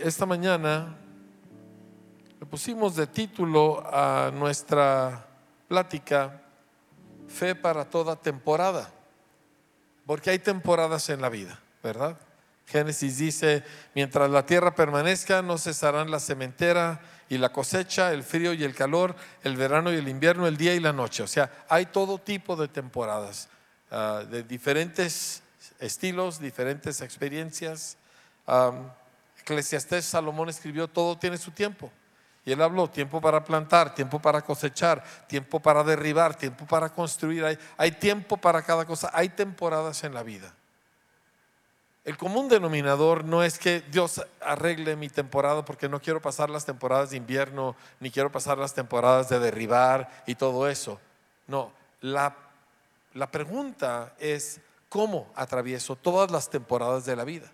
Esta mañana le pusimos de título a nuestra plática Fe para toda temporada, porque hay temporadas en la vida, ¿verdad? Génesis dice, mientras la tierra permanezca, no cesarán la cementera y la cosecha, el frío y el calor, el verano y el invierno, el día y la noche. O sea, hay todo tipo de temporadas, ah, de diferentes estilos, diferentes experiencias. Eclesiastés Salomón escribió, todo tiene su tiempo. Y él habló, tiempo para plantar, tiempo para cosechar, tiempo para derribar, tiempo para construir. Hay, hay tiempo para cada cosa, hay temporadas en la vida. El común denominador no es que Dios arregle mi temporada porque no quiero pasar las temporadas de invierno, ni quiero pasar las temporadas de derribar y todo eso. No, la, la pregunta es cómo atravieso todas las temporadas de la vida.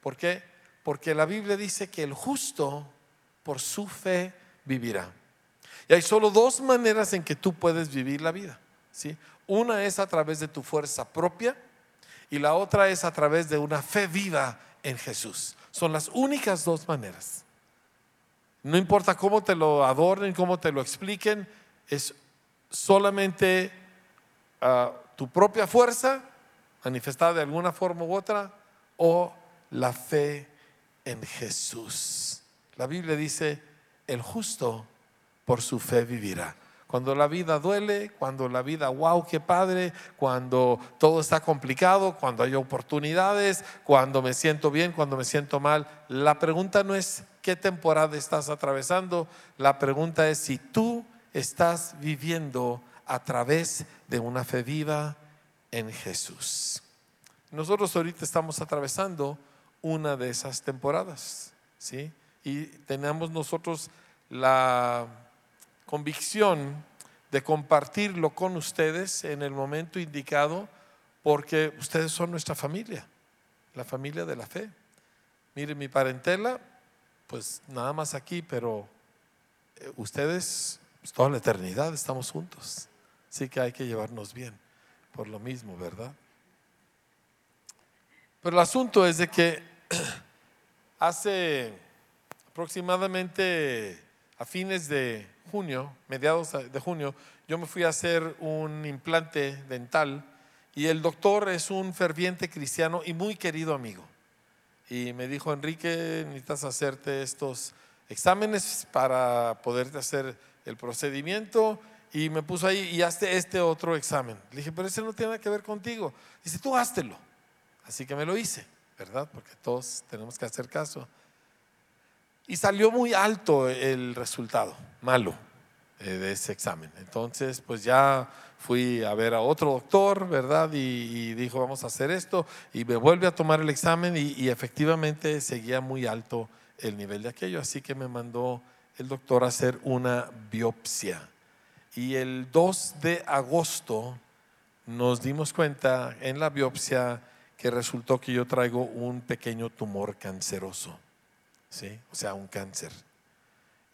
¿Por qué? Porque la Biblia dice que el justo por su fe vivirá. Y hay solo dos maneras en que tú puedes vivir la vida. ¿sí? Una es a través de tu fuerza propia y la otra es a través de una fe viva en Jesús. Son las únicas dos maneras. No importa cómo te lo adornen, cómo te lo expliquen, es solamente ah, tu propia fuerza manifestada de alguna forma u otra o la fe en Jesús. La Biblia dice, el justo por su fe vivirá. Cuando la vida duele, cuando la vida, wow, qué padre, cuando todo está complicado, cuando hay oportunidades, cuando me siento bien, cuando me siento mal, la pregunta no es qué temporada estás atravesando, la pregunta es si tú estás viviendo a través de una fe viva en Jesús. Nosotros ahorita estamos atravesando una de esas temporadas, ¿sí? Y tenemos nosotros la convicción de compartirlo con ustedes en el momento indicado, porque ustedes son nuestra familia, la familia de la fe. Mire, mi parentela, pues nada más aquí, pero eh, ustedes, pues, toda la eternidad estamos juntos. Así que hay que llevarnos bien, por lo mismo, ¿verdad? Pero el asunto es de que hace aproximadamente a fines de junio, mediados de junio, yo me fui a hacer un implante dental y el doctor es un ferviente cristiano y muy querido amigo. Y me dijo, Enrique, necesitas hacerte estos exámenes para poderte hacer el procedimiento. Y me puso ahí y hazte este otro examen. Le dije, pero ese no tiene nada que ver contigo. Dice, tú háztelo. Así que me lo hice, ¿verdad? Porque todos tenemos que hacer caso. Y salió muy alto el resultado, malo, eh, de ese examen. Entonces, pues ya fui a ver a otro doctor, ¿verdad? Y, dijo, vamos a hacer esto. Y me vuelve a tomar el examen y, y efectivamente seguía muy alto el nivel de aquello. Así que me mandó el doctor a hacer una biopsia. Y el 2 de agosto nos dimos cuenta en la biopsia que resultó que yo traigo un pequeño tumor canceroso. ¿sí? o sea, un cáncer.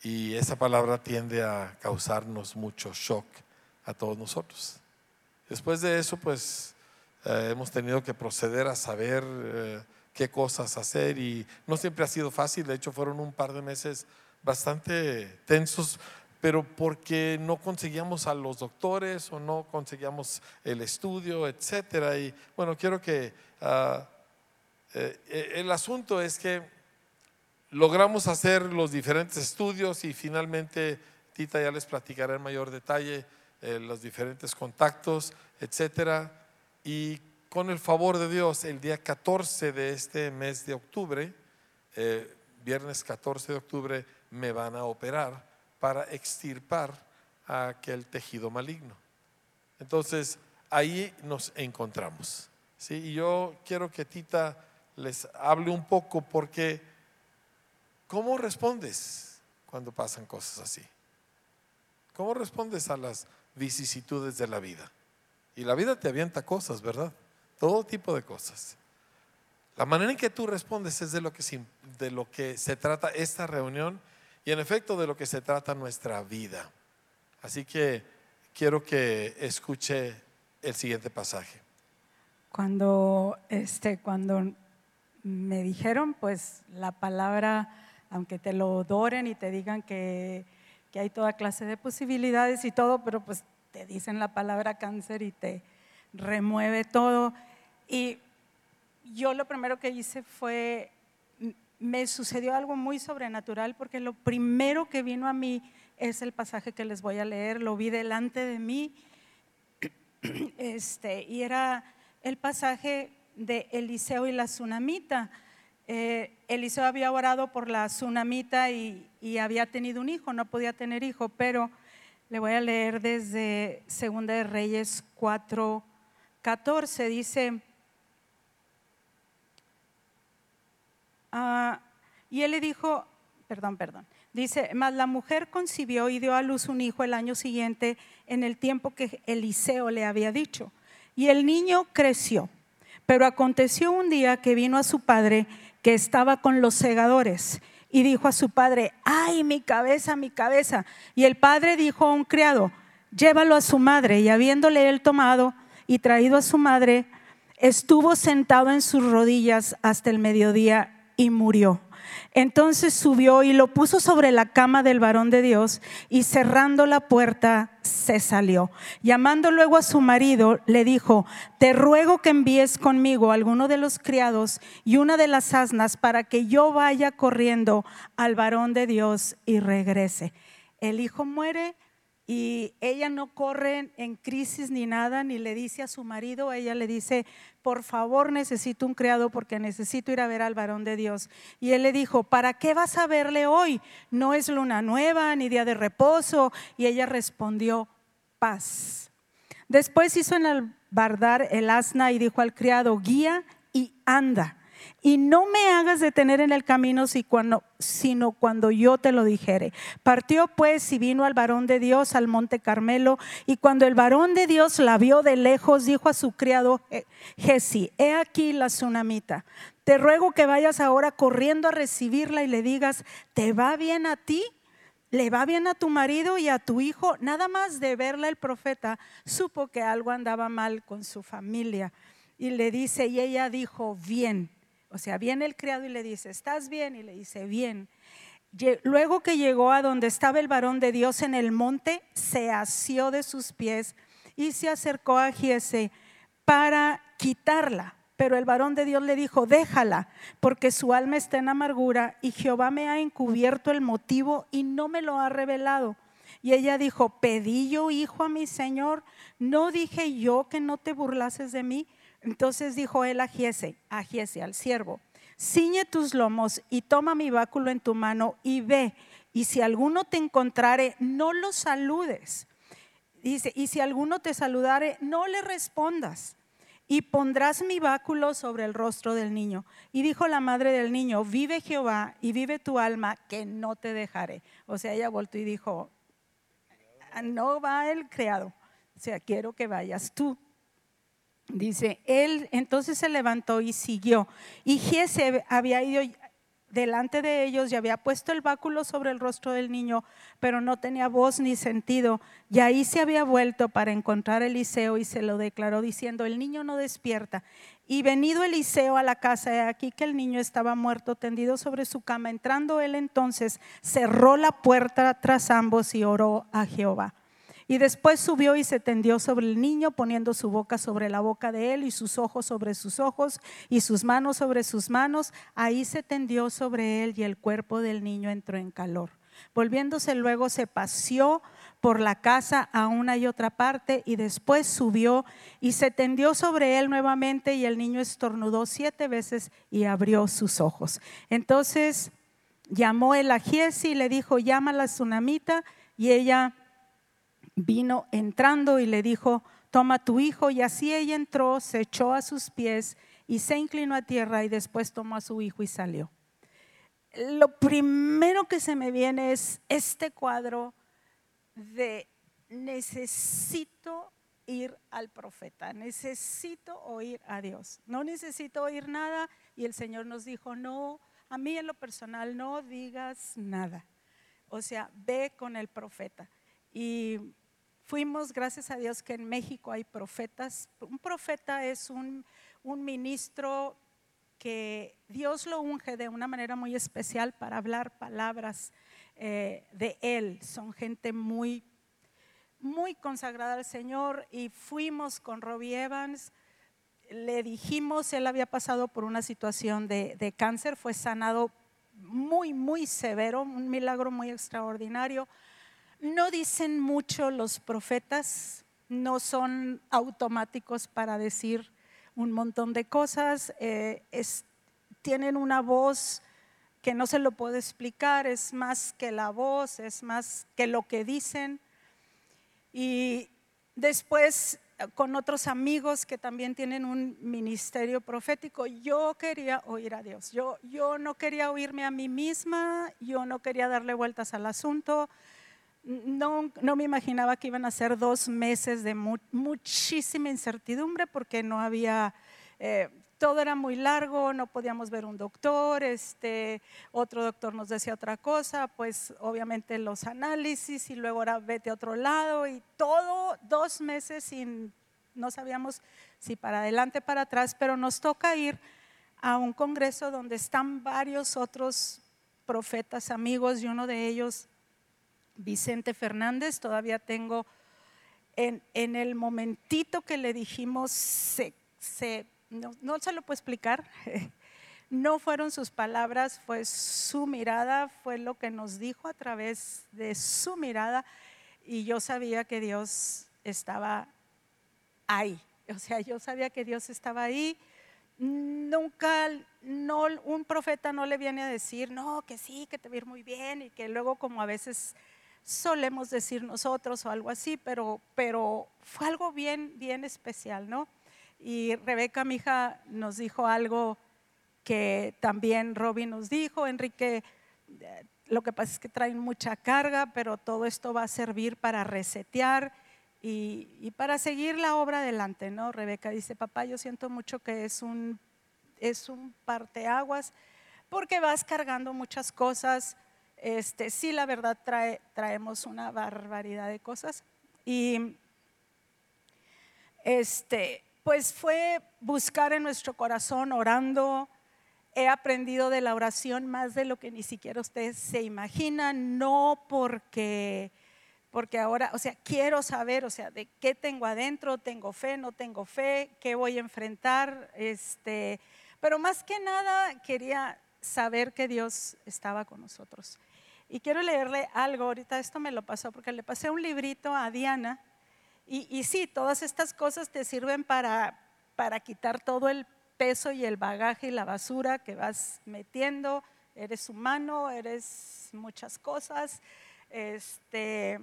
Y esa palabra tiende a causarnos mucho shock a todos nosotros. Después de eso, pues eh, hemos tenido que proceder a saber eh, qué cosas hacer y no siempre ha sido fácil, de hecho fueron un par de meses bastante tensos, pero porque no conseguíamos a los doctores o no conseguíamos el estudio, etcétera. Y bueno, quiero que ah, eh, el asunto es que logramos hacer los diferentes estudios y finalmente Tita ya les platicará en mayor detalle eh, los diferentes contactos, etcétera. Y con el favor de Dios, el día 14 de este mes de octubre, eh, viernes 14 de octubre, me van a operar para extirpar aquel tejido maligno. Entonces, ahí nos encontramos. ¿Sí? Y yo quiero que Tita les hable un poco porque ¿Cómo respondes cuando pasan cosas así? ¿Cómo respondes a las vicisitudes de la vida? Y la vida te avienta cosas, ¿verdad? Todo tipo de cosas. La manera en que tú respondes es de lo que, de lo que se trata esta reunión y en efecto de lo que se trata nuestra vida. Así que quiero que escuche el siguiente pasaje. Cuando, este, cuando me dijeron, pues la palabra, aunque te lo adoren y te digan que, que hay toda clase de posibilidades y todo, pero pues te dicen la palabra cáncer y te remueve todo. Y yo lo primero que hice fue, me sucedió algo muy sobrenatural porque lo primero que vino a mí es el pasaje que les voy a leer, lo vi delante de mí, este, y era el pasaje de Eliseo y la tsunamita. Eh, Eliseo había orado por la tsunamita y, había tenido un hijo, no podía tener hijo, pero le voy a leer desde Segunda de Reyes 4, 14, dice, ah, y él le dijo, perdón, perdón, dice, mas la mujer concibió y dio a luz un hijo el año siguiente en el tiempo que Eliseo le había dicho, y el niño creció pero aconteció un día que vino a su padre que estaba con los segadores y dijo a su padre, ay, mi cabeza, mi cabeza. Y el padre dijo a un criado, llévalo a su madre. Y habiéndole él tomado y traído a su madre, estuvo sentado en sus rodillas hasta el mediodía y murió. Entonces subió y lo puso sobre la cama del varón de Dios y cerrando la puerta se salió. Llamando luego a su marido, le dijo, te ruego que envíes conmigo a alguno de los criados y una de las asnas para que yo vaya corriendo al varón de Dios y regrese. El hijo muere y ella no corre en crisis ni nada, ni le dice a su marido, ella le dice, por favor necesito un criado porque necesito ir a ver al varón de Dios. Y él le dijo, ¿para qué vas a verle hoy? No es luna nueva ni día de reposo. Y ella respondió, paz. Después hizo en el bardar el asna y dijo al criado, guía y anda y no me hagas detener en el camino sino cuando yo te lo dijere. Partió pues y vino al varón de Dios al monte Carmelo, y cuando el varón de Dios la vio de lejos, dijo a su criado Jesse, he aquí la tsunamita. Te ruego que vayas ahora corriendo a recibirla y le digas, ¿te va bien a ti? le va bien a tu marido y a tu hijo, nada más de verla el profeta, supo que algo andaba mal con su familia. Y le dice, y ella dijo, bien. O sea, viene el criado y le dice, ¿estás bien? Y le dice, bien. Luego que llegó a donde estaba el varón de Dios en el monte, se asió de sus pies y se acercó a Giese para quitarla. Pero el varón de Dios le dijo, déjala, porque su alma está en amargura y Jehová me ha encubierto el motivo y no me lo ha revelado. Y ella dijo, pedí yo hijo a mi Señor, no dije yo que no te burlases de mí. Entonces dijo él a Giese, a Giese, al siervo, ciñe tus lomos y toma mi báculo en tu mano y ve, y si alguno te encontrare, no lo saludes. Dice, y si alguno te saludare, no le respondas. Y pondrás mi báculo sobre el rostro del niño. Y dijo la madre del niño, vive Jehová y vive tu alma, que no te dejaré. O sea, ella volvió y dijo, no va el criado. O sea, quiero que vayas tú. Dice, él entonces se levantó y siguió. Y Giese había ido delante de ellos y había puesto el báculo sobre el rostro del niño, pero no tenía voz ni sentido. Y ahí se había vuelto para encontrar a Eliseo y se lo declaró diciendo, el niño no despierta. Y venido Eliseo a la casa, he aquí que el niño estaba muerto, tendido sobre su cama. Entrando él entonces, cerró la puerta tras ambos y oró a Jehová. Y después subió y se tendió sobre el niño, poniendo su boca sobre la boca de él y sus ojos sobre sus ojos y sus manos sobre sus manos. Ahí se tendió sobre él y el cuerpo del niño entró en calor. Volviéndose luego se paseó por la casa a una y otra parte y después subió y se tendió sobre él nuevamente y el niño estornudó siete veces y abrió sus ojos. Entonces llamó el a y le dijo, llama a la tsunamita y ella vino entrando y le dijo, toma tu hijo. Y así ella entró, se echó a sus pies y se inclinó a tierra y después tomó a su hijo y salió. Lo primero que se me viene es este cuadro de necesito ir al profeta, necesito oír a Dios. No necesito oír nada y el Señor nos dijo, no, a mí en lo personal no digas nada. O sea, ve con el profeta. Y Fuimos, gracias a Dios, que en México hay profetas. Un profeta es un, ministro que Dios lo unge de una manera muy especial para hablar palabras eh, de Él. Son gente muy, muy consagrada al Señor y fuimos con Robbie Evans. Le dijimos, él había pasado por una situación de, de cáncer, fue sanado muy, muy severo, un milagro muy extraordinario. No dicen mucho los profetas, no son automáticos para decir un montón de cosas, eh, tienen una voz que no se lo puedo explicar, es más que la voz, es más que lo que dicen. Y después con otros amigos que también tienen un ministerio profético, yo quería oír a Dios. Yo, yo no quería oírme a mí misma, yo no quería darle vueltas al asunto. No, no me imaginaba que iban a ser dos meses de muchísima incertidumbre porque no había eh, todo era muy largo, no podíamos ver un doctor, este, otro doctor nos decía otra cosa, pues obviamente los análisis y luego era vete a otro lado y todo dos meses sin, no sabíamos si para adelante, para atrás, pero nos toca ir a un congreso donde están varios otros profetas amigos y uno de ellos, Vicente Fernández, todavía tengo en, el momentito que le dijimos, no, se lo puedo explicar. No fueron sus palabras, fue su mirada, fue lo que nos dijo a través de su mirada y yo sabía que Dios estaba ahí. O sea, yo sabía que Dios estaba ahí. Nunca, un profeta no le viene a decir, no, que sí, que te va muy bien y que luego como a veces solemos decir nosotros o algo así, pero, pero fue algo bien, bien especial, ¿no? Y Rebeca, mi hija, nos dijo algo que también Robin nos dijo, Enrique, eh, lo que pasa es que traen mucha carga, pero todo esto va a servir para resetear y, para seguir la obra adelante, ¿no? Rebeca dice, papá, yo siento mucho que es un, es un parteaguas porque vas cargando muchas cosas. Este, sí, la verdad, trae, traemos una barbaridad de cosas. Y este, pues fue buscar en nuestro corazón orando. He aprendido de la oración más de lo que ni siquiera ustedes se imaginan, no porque porque ahora, o sea, quiero saber, o sea, de qué tengo adentro, tengo fe, no tengo fe, qué voy a enfrentar, este, pero más que nada quería saber que Dios estaba con nosotros. Y quiero leerle algo, ahorita esto me lo pasó porque le pasé un librito a Diana y, sí, todas estas cosas te sirven para, para quitar todo el peso y el bagaje y la basura que vas metiendo. Eres humano, eres muchas cosas. Este,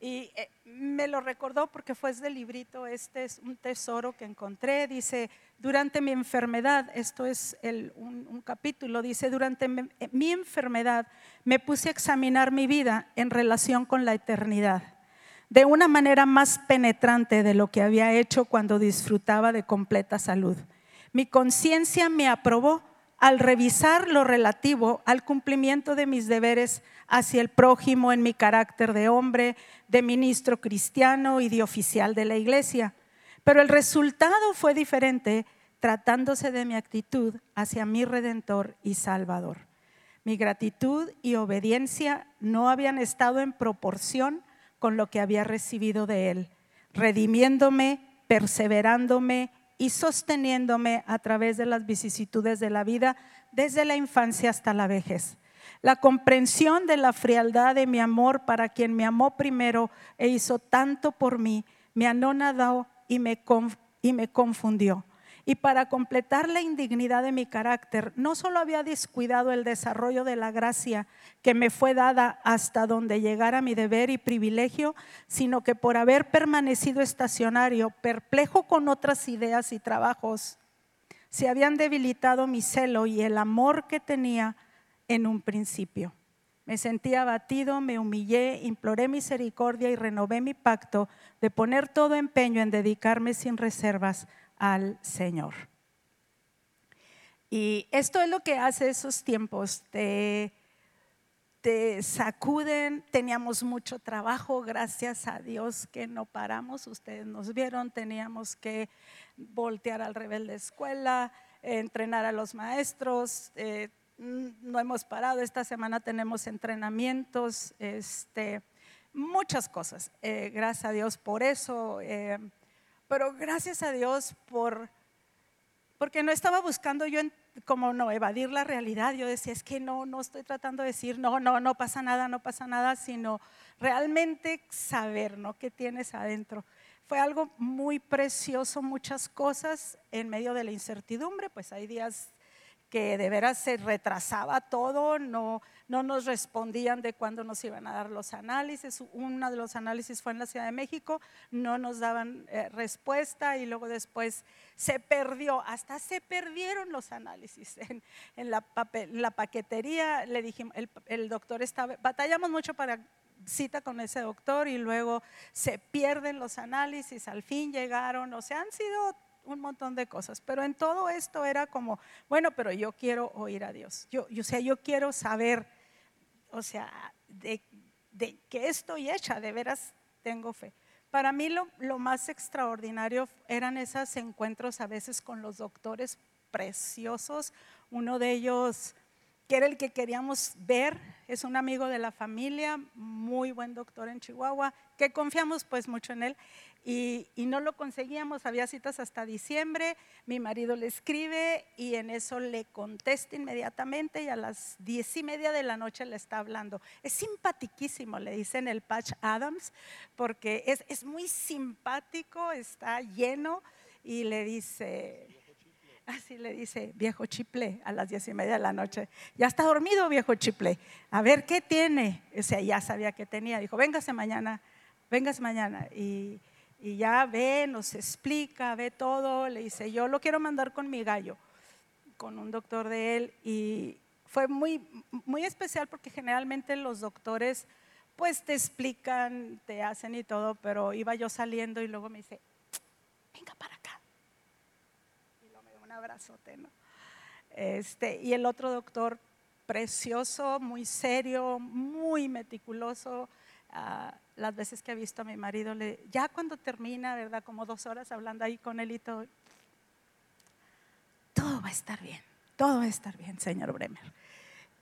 y eh, me lo recordó porque fue del librito, este es un tesoro que encontré, dice, durante mi enfermedad, esto es un, un, capítulo, dice, durante mi enfermedad me puse a examinar mi vida en relación con la eternidad de una manera más penetrante de lo que había hecho cuando disfrutaba de completa salud. Mi conciencia me aprobó al revisar lo relativo al cumplimiento de mis deberes hacia el prójimo en mi carácter de hombre, de ministro cristiano y de oficial de la iglesia. Pero el resultado fue diferente tratándose de mi actitud hacia mi redentor y salvador. Mi gratitud y obediencia no habían estado en proporción con lo que había recibido de Él, redimiéndome, perseverándome y sosteniéndome a través de las vicisitudes de la vida desde la infancia hasta la vejez. La comprensión de la frialdad de mi amor para quien me amó primero e hizo tanto por mí, me anonadó y me, me confundió y para completar la indignidad de mi carácter, no solo había descuidado el desarrollo de la gracia que me fue dada hasta donde llegara mi deber y privilegio, sino que por haber permanecido estacionario, perplejo con otras ideas y trabajos, se habían debilitado mi celo y el amor que tenía en un principio. Me sentí abatido, me humillé, imploré misericordia y renové mi pacto de poner todo empeño en dedicarme sin reservas al Señor. Y esto es lo que hace esos tiempos. Te, te sacuden, teníamos mucho trabajo, gracias a Dios que no paramos, ustedes nos vieron, teníamos que voltear al rebelde escuela, entrenar a los maestros. eh, no hemos parado. Esta semana tenemos entrenamientos, este, muchas cosas. Eh, gracias a Dios por eso. eh, pero gracias a Dios por porque no estaba buscando yo en- como no evadir la realidad. Yo decía, es que no, no estoy tratando de decir, no, no, no pasa nada, no pasa nada, sino realmente saber, ¿no? ¿Qué tienes adentro? Fue algo muy precioso, muchas cosas en medio de la incertidumbre, pues hay días que de veras se retrasaba todo, no, no nos respondían de cuándo nos iban a dar los análisis. Uno de los análisis fue en la Ciudad de México, no nos daban eh, respuesta y luego después se perdió, hasta se perdieron los análisis en, la, paquetería. Le dijimos, el, el doctor estaba, batallamos mucho para cita con ese doctor y luego se pierden los análisis, al fin llegaron, o sea, han sido un montón de cosas, pero en todo esto era como, bueno, pero yo quiero oír a Dios, yo, yo, o sea, yo quiero saber, o sea, de, de qué estoy hecha, de veras tengo fe. Para mí lo, lo más extraordinario eran esos encuentros a veces con los doctores preciosos, uno de ellos que era el que queríamos ver, es un amigo de la familia, muy buen doctor en Chihuahua, que confiamos pues mucho en él y, y no lo conseguíamos, había citas hasta diciembre, mi marido le escribe y en eso le contesta inmediatamente y a las diez y media de la noche le está hablando. Es simpatiquísimo, le dicen el Patch Adams, porque es, es muy simpático, está lleno y le dice, Así le dice, viejo chiple, a las diez y media de la noche. Ya está dormido, viejo chiple. A ver, ¿qué tiene? O sea, ya sabía que tenía. Dijo, véngase mañana, véngase mañana. Y, y ya ve, nos explica, ve todo. Le dice, yo lo quiero mandar con mi gallo, con un doctor de él. Y fue muy, muy especial porque generalmente los doctores pues te explican, te hacen y todo, pero iba yo saliendo y luego me dice, venga para acá y luego me dio un abrazote, ¿no? Este, y el otro doctor, precioso, muy serio, muy meticuloso. ah, las veces que he visto a mi marido, le, ya cuando termina, ¿verdad? Como dos horas hablando ahí con él y todo, todo va a estar bien, todo va a estar bien, señor Bremer.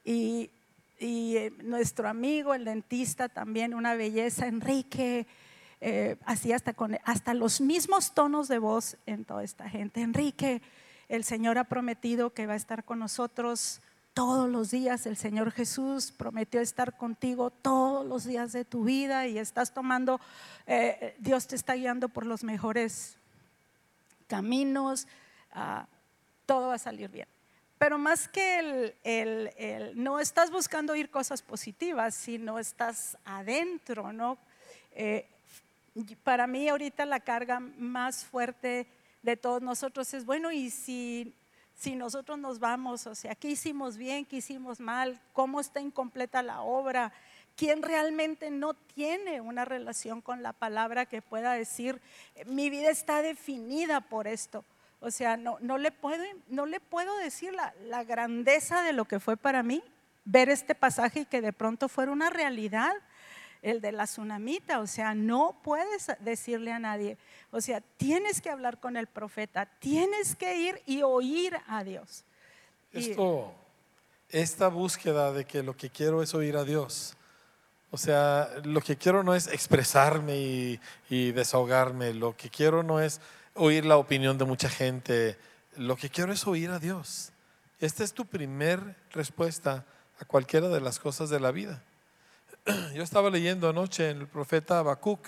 Y, y, eh, nuestro amigo, el dentista, también una belleza, Enrique, eh, así hasta, con, hasta los mismos tonos de voz en toda esta gente. Enrique, el Señor ha prometido que va a estar con nosotros todos los días. El Señor Jesús prometió estar contigo todos los días de tu vida y estás tomando, eh, Dios te está guiando por los mejores caminos, ah, todo va a salir bien. Pero más que el, el- el- no estás buscando oír cosas positivas, sino estás adentro, ¿no? Eh, para mí ahorita la carga más fuerte de todos nosotros es, bueno, y si, si nosotros nos vamos, o sea, ¿qué hicimos bien, qué hicimos mal? ¿Cómo está incompleta la obra? ¿Quién realmente no tiene una relación con la palabra que pueda decir, mi vida está definida por esto? O sea, no, no, le, puedo, no le puedo decir la, la grandeza de lo que fue para mí ver este pasaje y que de pronto fuera una realidad el de la tsunamita, o sea, no puedes decirle a nadie, o sea, tienes que hablar con el profeta, tienes que ir y oír a Dios. Esto, esta búsqueda de que lo que quiero es oír a Dios. O sea, lo que quiero no es expresarme y, y desahogarme. Lo que quiero no es oír la opinión de mucha gente. Lo que quiero es oír a Dios. Esta es tu primer respuesta a cualquiera de las cosas de la vida. Yo estaba leyendo anoche en el profeta Habacuc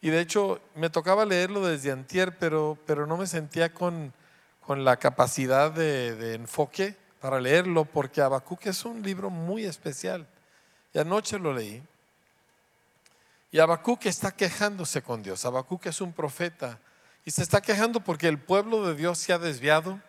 y de hecho me tocaba leerlo desde antier, pero, pero no me sentía con, con la capacidad de, enfoque para leerlo, porque Habacuc es un libro muy especial. Y anoche lo leí. Y Habacuc está quejándose con Dios. Habacuc es un profeta y se está quejando porque el pueblo de Dios se ha desviado.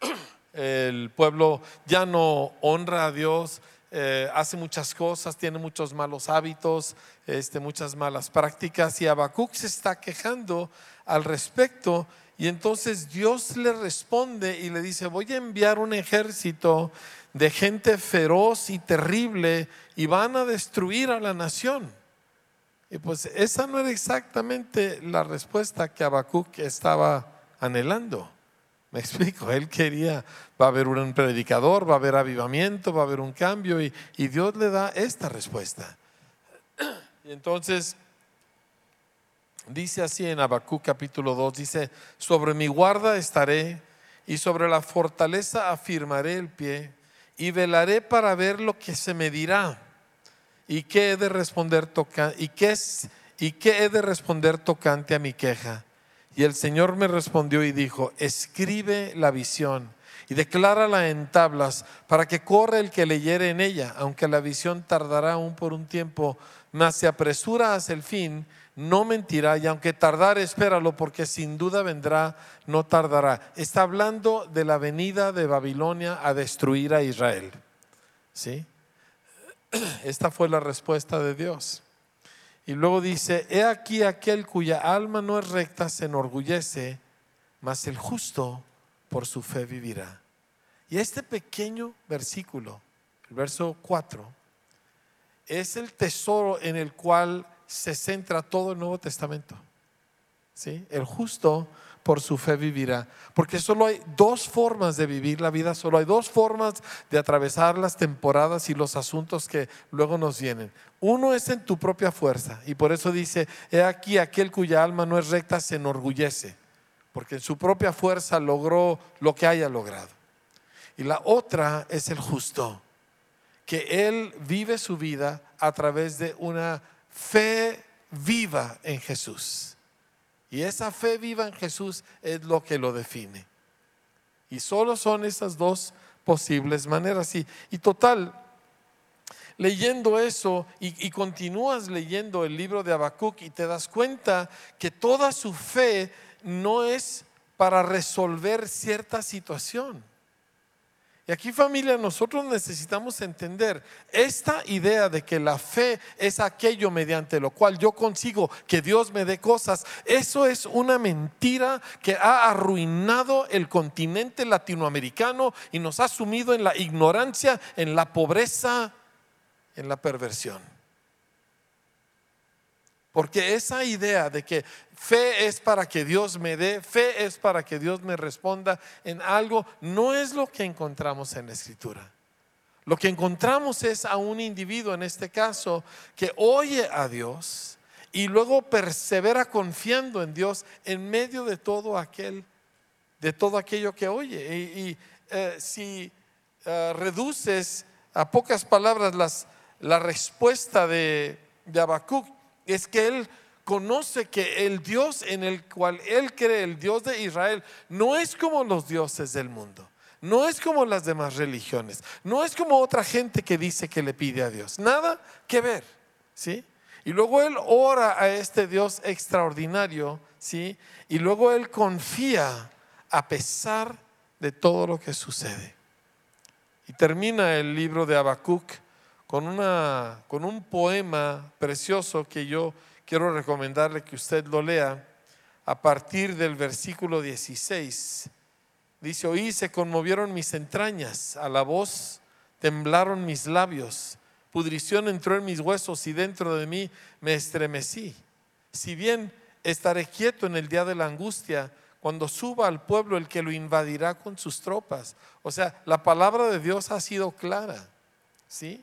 El pueblo ya no honra a Dios, eh, hace muchas cosas, tiene muchos malos hábitos, este, muchas malas prácticas. Y Habacuc se está quejando al respecto. Y entonces Dios le responde y le dice, voy a enviar un ejército de gente feroz y terrible y van a destruir a la nación. Y pues esa no era exactamente la respuesta que Habacuc estaba anhelando. Me explico, él quería, va a haber un predicador, va a haber avivamiento, va a haber un cambio y, Dios le da esta respuesta. Y entonces dice así en Habacuc capítulo 2, dice, sobre mi guarda estaré y sobre la fortaleza afirmaré el pie y velaré para ver lo que se me dirá y qué he de responder toca y qué y qué he de responder tocante a mi queja. Y el Señor me respondió y dijo, escribe la visión y declárala en tablas para que corra el que leyere en ella, aunque la visión tardará aún por un tiempo, mas se apresura hacia el fin no mentirá y aunque tardar, espéralo porque sin duda vendrá, no tardará. Está hablando de la venida de Babilonia a destruir a Israel. ¿Sí? Esta fue la respuesta de Dios. Y luego dice, he aquí aquel cuya alma no es recta se enorgullece, mas el justo por su fe vivirá. Y este pequeño versículo, el verso 4, es el tesoro en el cual se centra todo el Nuevo Testamento. ¿Sí? El justo por su fe vivirá. Porque solo hay dos formas de vivir la vida, solo hay dos formas de atravesar las temporadas y los asuntos que luego nos vienen. Uno es en tu propia fuerza y por eso dice, he aquí aquel cuya alma no es recta se enorgullece, porque en su propia fuerza logró lo que haya logrado. Y la otra es el justo, que él vive su vida a través de una fe viva en Jesús. Y esa fe viva en Jesús es lo que lo define. Y solo son esas dos posibles maneras. Y, y total, leyendo eso y, y, continúas leyendo el libro de Habacuc y te das cuenta que toda su fe no es para resolver cierta situación. Y aquí familia, nosotros necesitamos entender esta idea de que la fe es aquello mediante lo cual yo consigo que Dios me dé cosas. Eso es una mentira que ha arruinado el continente latinoamericano y nos ha sumido en la ignorancia, en la pobreza, en la perversión. Porque esa idea de que fe es para que Dios me dé, fe es para que Dios me responda en algo, no es lo que encontramos en la escritura. Lo que encontramos es a un individuo, en este caso, que oye a Dios y luego persevera confiando en Dios en medio de todo aquel, de todo aquello que oye. Y, eh, si eh, reduces a pocas palabras la respuesta de, de es que él conoce que el Dios en el cual él cree, el Dios de Israel, no es como los dioses del mundo. No es como las demás religiones. No es como otra gente que dice que le pide a Dios. Nada que ver. ¿Sí? Y luego él ora a este Dios extraordinario, ¿sí? Y luego él confía a pesar de todo lo que sucede. Y termina el libro de Habacuc con, una, con un poema precioso que yo quiero recomendarle que usted lo lea a partir del versículo 16. Dice, oí, se conmovieron mis entrañas, a la voz temblaron mis labios, pudrición entró en mis huesos y dentro de mí me estremecí. Si bien estaré quieto en el día de la angustia, cuando suba al pueblo el que lo invadirá con sus tropas. O sea, la palabra de Dios ha sido clara, ¿sí?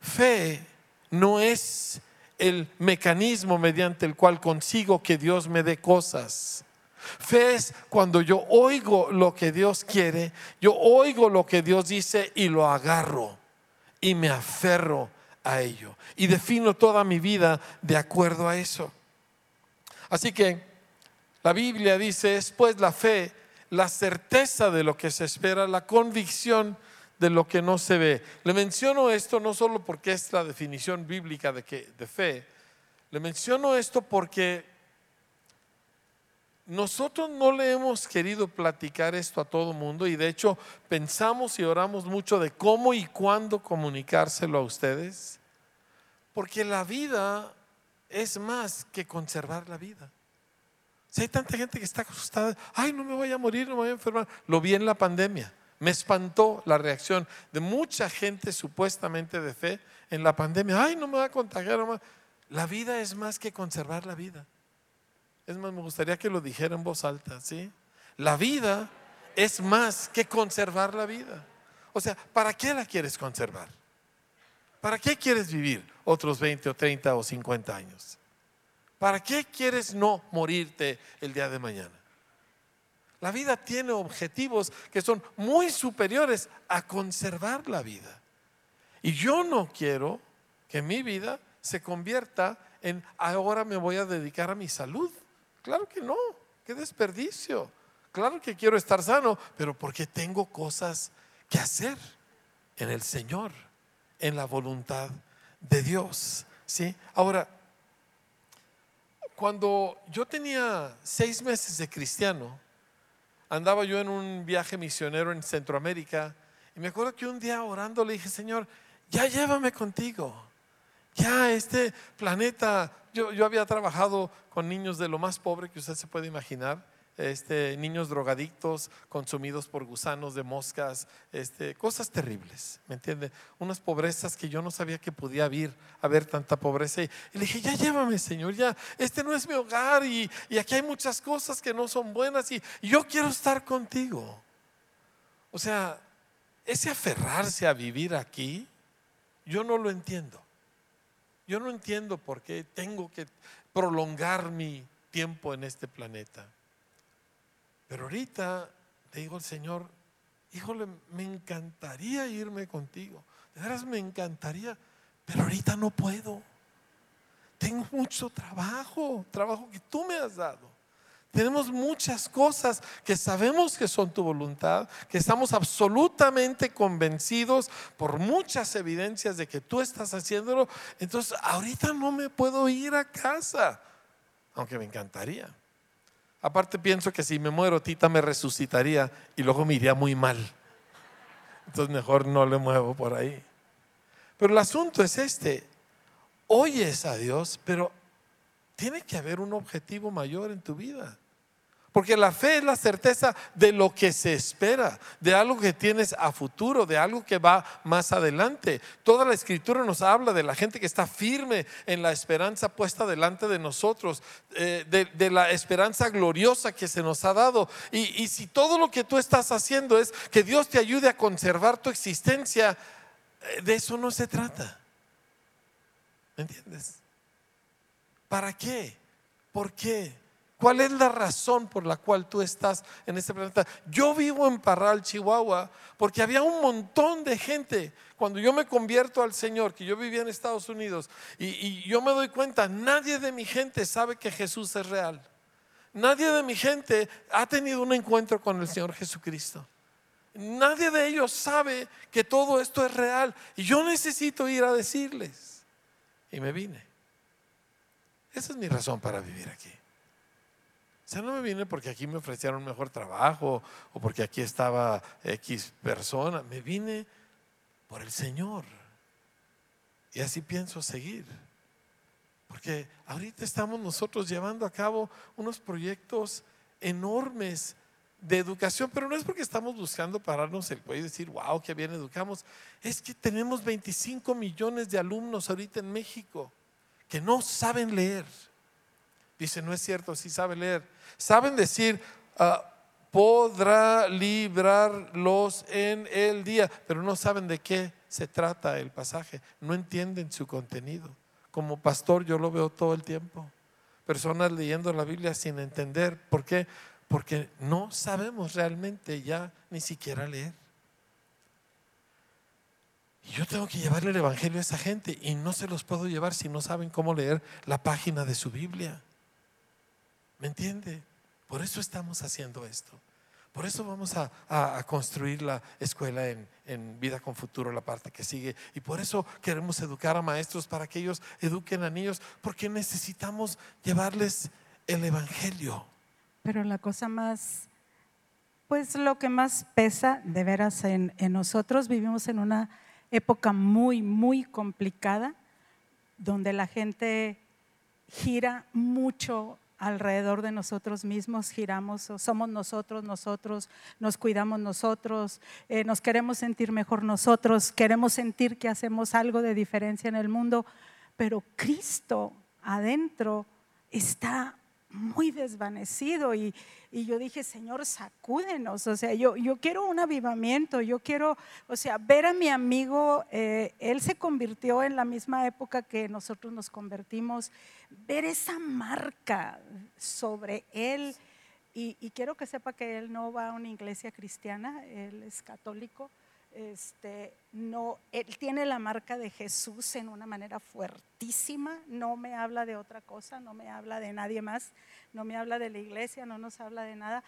Fe no es el mecanismo mediante el cual consigo que Dios me dé cosas. Fe es cuando yo oigo lo que Dios quiere, yo oigo lo que Dios dice y lo agarro y me aferro a ello y defino toda mi vida de acuerdo a eso. Así que la Biblia dice, es pues la fe, la certeza de lo que se espera, la convicción de lo que no se ve. Le menciono esto no solo porque es la definición bíblica de, que, de fe, le menciono esto porque nosotros no le hemos querido platicar esto a todo mundo y de hecho pensamos y oramos mucho de cómo y cuándo comunicárselo a ustedes, porque la vida es más que conservar la vida. Si hay tanta gente que está asustada, ay, no me voy a morir, no me voy a enfermar. Lo vi en la pandemia. Me espantó la reacción de mucha gente supuestamente de fe en la pandemia. Ay, no me va a contagiar. La vida es más que conservar la vida. Es más, me gustaría que lo dijera en voz alta, ¿sí? La vida es más que conservar la vida. O sea, ¿para qué la quieres conservar? ¿Para qué quieres vivir otros 20 o 30 o 50 años? ¿Para qué quieres no morirte el día de mañana? La vida tiene objetivos que son muy superiores a conservar la vida. Y yo no quiero que mi vida se convierta en ahora me voy a dedicar a mi salud. Claro que no, qué desperdicio. Claro que quiero estar sano, pero porque tengo cosas que hacer en el Señor, en la voluntad de Dios. ¿sí? Ahora, cuando yo tenía seis meses de cristiano, andaba yo en un viaje misionero en Centroamérica y me acuerdo que un día orando le dije, Señor, ya llévame contigo ya este planeta, yo, yo había trabajado con niños de lo más pobre que usted se puede imaginar. Este, niños drogadictos, consumidos por gusanos de moscas, este, cosas terribles, ¿me entiende? Unas pobrezas que yo no sabía que podía haber, haber tanta pobreza. Y, le dije, ya llévame, Señor, ya, este no es mi hogar y, y aquí hay muchas cosas que no son buenas y, y yo quiero estar contigo. O sea, ese aferrarse a vivir aquí, yo no lo entiendo. Yo no entiendo por qué tengo que prolongar mi tiempo en este planeta. Pero ahorita le digo al Señor, híjole, me encantaría irme contigo. De veras me encantaría, pero ahorita no puedo. Tengo mucho trabajo, trabajo que tú me has dado. Tenemos muchas cosas que sabemos que son tu voluntad, que estamos absolutamente convencidos por muchas evidencias de que tú estás haciéndolo. Entonces, ahorita no me puedo ir a casa, aunque me encantaría. Aparte pienso que si me muero, Tita me resucitaría y luego me iría muy mal. Entonces mejor no le muevo por ahí. Pero el asunto es este. Oyes a Dios, pero tiene que haber un objetivo mayor en tu vida. Porque la fe es la certeza de lo que se espera, de algo que tienes a futuro, de algo que va más adelante. Toda la escritura nos habla de la gente que está firme en la esperanza puesta delante de nosotros, eh, de, la esperanza gloriosa que se nos ha dado. Y, y si todo lo que tú estás haciendo es que Dios te ayude a conservar tu existencia, eh, de eso no se trata. ¿Me entiendes? ¿Para qué? ¿Por qué? ¿Cuál es la razón por la cual tú estás en este planeta? Yo vivo en Parral, Chihuahua, porque había un montón de gente. Cuando yo me convierto al Señor, que yo vivía en Estados Unidos, y, yo me doy cuenta, nadie de mi gente sabe que Jesús es real. Nadie de mi gente ha tenido un encuentro con el Señor Jesucristo. Nadie de ellos sabe que todo esto es real. Y yo necesito ir a decirles. Y me vine. Esa es mi razón para vivir aquí. O sea, no me vine porque aquí me ofrecieron un mejor trabajo o porque aquí estaba X persona. Me vine por el Señor. Y así pienso seguir. Porque ahorita estamos nosotros llevando a cabo unos proyectos enormes de educación, pero no es porque estamos buscando pararnos el cuello y decir, wow, qué bien educamos. Es que tenemos 25 millones de alumnos ahorita en México que no saben leer. Dice, no es cierto, sí sabe leer. Saben decir, ah, podrá librarlos en el día, pero no saben de qué se trata el pasaje. No entienden su contenido. Como pastor yo lo veo todo el tiempo. Personas leyendo la Biblia sin entender. ¿Por qué? Porque no sabemos realmente ya ni siquiera leer. Y yo tengo que llevarle el Evangelio a esa gente y no se los puedo llevar si no saben cómo leer la página de su Biblia. ¿Me entiende? Por eso estamos haciendo esto. Por eso vamos a, construir la escuela en, en, Vida con Futuro, la parte que sigue. Y por eso queremos educar a maestros para que ellos eduquen a niños, porque necesitamos llevarles el Evangelio. pero la cosa más, pues lo que más pesa de veras en nosotros, vivimos en una época muy, muy complicada, donde la gente gira mucho alrededor de nosotros mismos, giramos, somos nosotros, nosotros, nos cuidamos nosotros, eh, nos queremos sentir mejor nosotros, queremos sentir que hacemos algo de diferencia en el mundo, pero Cristo adentro está muy desvanecido y, yo dije, Señor, sacúdenos, o sea, yo, yo quiero un avivamiento, yo quiero, o sea, ver a mi amigo, eh, él se convirtió en la misma época que nosotros nos convertimos, ver esa marca sobre él. Y, y quiero que sepa que él no va a una iglesia cristiana, él es católico, este, no, él tiene la marca de Jesús en una manera fuertísima, no me habla de otra cosa, no me habla de nadie más, no me habla de la iglesia, no nos habla de nada.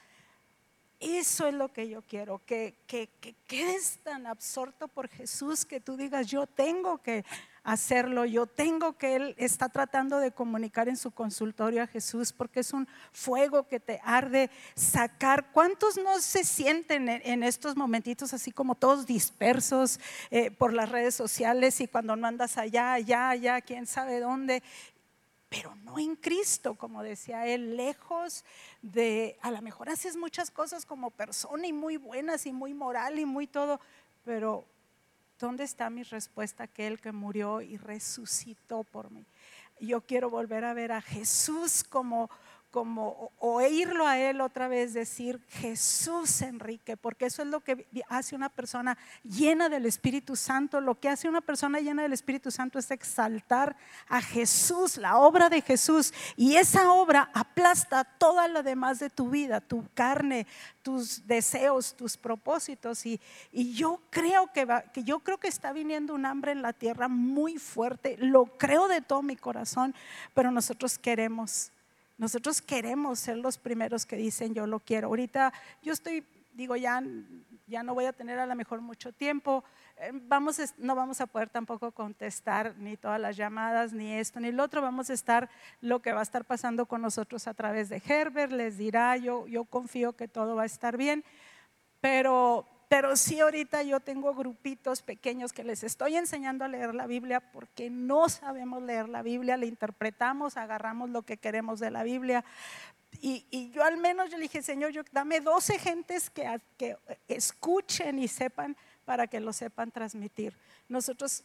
Eso es lo que yo quiero, que, que, que quedes tan absorto por Jesús que tú digas, yo tengo que hacerlo. Yo tengo que Él está tratando de comunicar en su consultorio a Jesús porque es un fuego que te arde sacar. ¿Cuántos no se sienten en, estos momentitos así como todos dispersos eh, por las redes sociales y cuando no andas allá, allá, allá, quién sabe dónde? pero no en Cristo, como decía él, lejos de, a lo mejor haces muchas cosas como persona y muy buenas y muy moral y muy todo, pero ¿Dónde está mi respuesta? Aquel que murió y resucitó por mí. Yo quiero volver a ver a Jesús como como oírlo a él otra vez decir Jesús Enrique, porque eso es lo que hace una persona llena del Espíritu Santo. Lo que hace una persona llena del Espíritu Santo es exaltar a Jesús, la obra de Jesús. Y esa obra aplasta toda lo demás de tu vida, tu carne, tus deseos, tus propósitos. Y, yo creo que, va, que yo creo que está viniendo un hambre en la tierra muy fuerte. Lo creo de todo mi corazón, pero nosotros queremos nosotros queremos ser los primeros que dicen yo lo quiero. Ahorita yo estoy, digo, ya, ya no voy a tener a lo mejor mucho tiempo. Eh, vamos, no vamos a poder tampoco contestar ni todas las llamadas, ni esto, ni lo otro. Vamos a estar lo que va a estar pasando con nosotros a través de Herbert. Les dirá, yo, yo confío que todo va a estar bien. Pero pero sí ahorita yo tengo grupitos pequeños que les estoy enseñando a leer la Biblia porque no sabemos leer la Biblia, la interpretamos, agarramos lo que queremos de la Biblia. Y, yo al menos yo le dije, Señor, yo, dame 12 gentes que escuchen y sepan para que lo sepan transmitir. Nosotros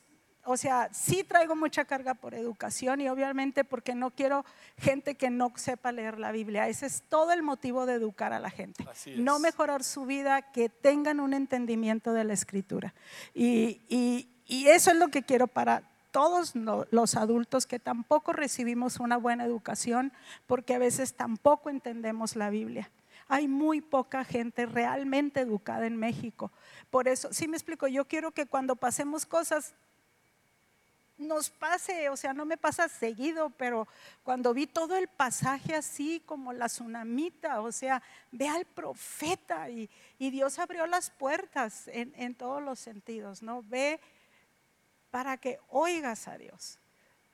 o sea, sí traigo mucha carga por educación y obviamente porque no quiero gente que no sepa leer la Biblia. Ese es todo el motivo de educar a la gente. No mejorar su vida, que tengan un entendimiento de la escritura. Y, y eso es lo que quiero para todos los adultos que tampoco recibimos una buena educación porque a veces tampoco entendemos la Biblia. Hay muy poca gente realmente educada en México. Por eso, sí me explico, yo quiero que cuando pasemos cosas nos pase, o sea, no me pasa seguido, pero cuando vi todo el pasaje así como la tsunamita, o sea, ve al profeta y, Dios abrió las puertas en, todos los sentidos, ¿no? Ve para que oigas a Dios.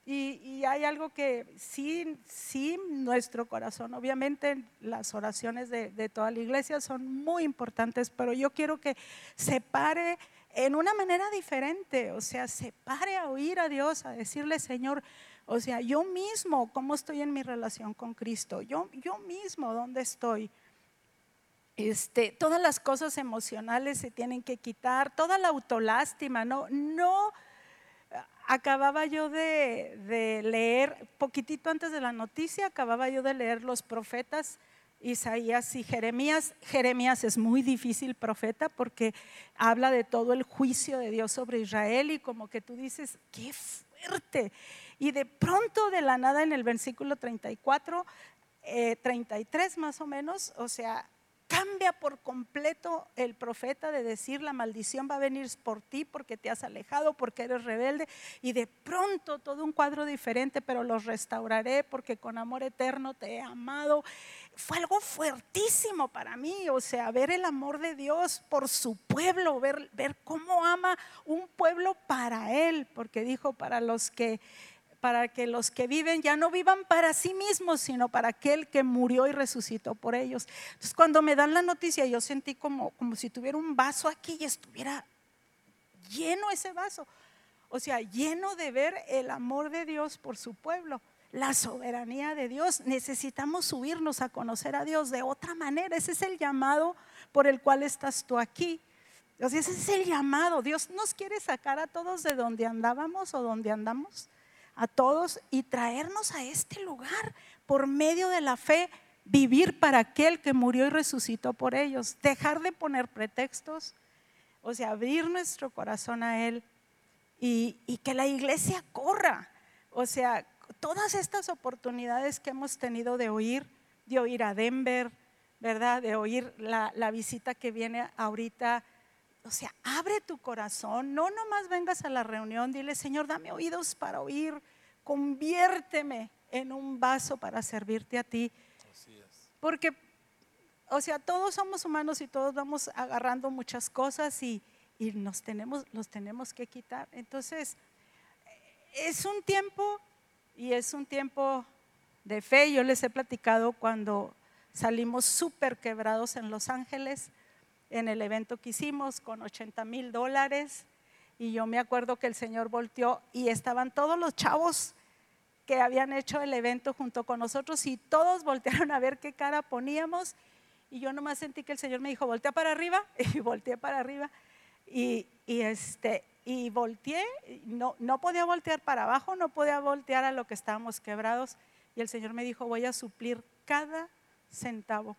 Y, hay algo que sí, sí, nuestro corazón, obviamente las oraciones de, de toda la iglesia son muy importantes, pero yo quiero que se pare en una manera diferente, o sea, se pare a oír a Dios, a decirle, Señor, o sea, yo mismo, ¿cómo estoy en mi relación con Cristo? Yo, yo mismo, ¿dónde estoy? Este, todas las cosas emocionales se tienen que quitar, toda la autolástima, no, no, acababa yo de, de leer, poquitito antes de la noticia, acababa yo de leer los profetas Isaías y Jeremías. Jeremías es muy difícil profeta porque habla de todo el juicio de Dios sobre Israel y como que tú dices, qué fuerte. Y de pronto de la nada en el versículo 34, 33 eh, más o menos, o sea, cambia por completo el profeta de decir la maldición va a venir por ti porque te has alejado, porque eres rebelde y de pronto todo un cuadro diferente, pero los restauraré porque con amor eterno te he amado. Fue algo fuertísimo para mí, o sea, ver el amor de Dios por su pueblo, ver, ver cómo ama un pueblo para él, porque dijo para los que para que los que viven ya no vivan para sí mismos, sino para aquel que murió y resucitó por ellos. Entonces, cuando me dan la noticia, yo sentí como, como si tuviera un vaso aquí y estuviera lleno ese vaso. O sea, lleno de ver el amor de Dios por su pueblo, la soberanía de Dios. Necesitamos subirnos a conocer a Dios de otra manera. Ese es el llamado por el cual estás tú aquí. Sea, ese es el llamado. Dios nos quiere sacar a todos de donde andábamos o donde andamos a todos y traernos a este lugar por medio de la fe, vivir para aquel que murió y resucitó por ellos, dejar de poner pretextos, o sea, abrir nuestro corazón a Él y, que la iglesia corra, o sea, todas estas oportunidades que hemos tenido de oír, de oír a Denver, ¿verdad? De oír la, la visita que viene ahorita o sea, abre tu corazón, no nomás vengas a la reunión, dile, Señor, dame oídos para oír, conviérteme en un vaso para servirte a ti. Porque, o sea, todos somos humanos y todos vamos agarrando muchas cosas y, y nos tenemos, los tenemos que quitar. Entonces, es un tiempo y es un tiempo de fe. Yo les he platicado cuando salimos súper quebrados en Los Ángeles en el evento que hicimos con 80 mil dólares. Y yo me acuerdo que el Señor volteó y estaban todos los chavos que habían hecho el evento junto con nosotros y todos voltearon a ver qué cara poníamos. Y yo nomás sentí que el Señor me dijo, voltea para arriba. Y volteé para arriba. Y, y, este, y volteé, no, no podía voltear para abajo, no podía voltear a lo que estábamos quebrados. Y el Señor me dijo, voy a suplir cada centavo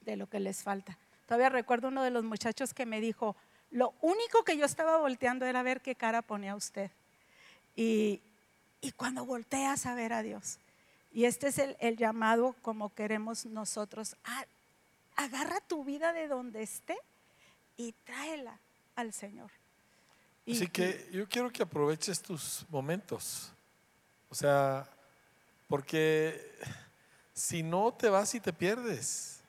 de lo que les falta. Todavía recuerdo uno de los muchachos que me dijo, lo único que yo estaba volteando era ver qué cara ponía usted. Y, cuando volteas a ver a Dios, y este es el, llamado como queremos nosotros, agarra tu vida de donde esté y tráela al Señor. Así que yo quiero que aproveches tus momentos. O sea, porque si no te vas y te pierdes.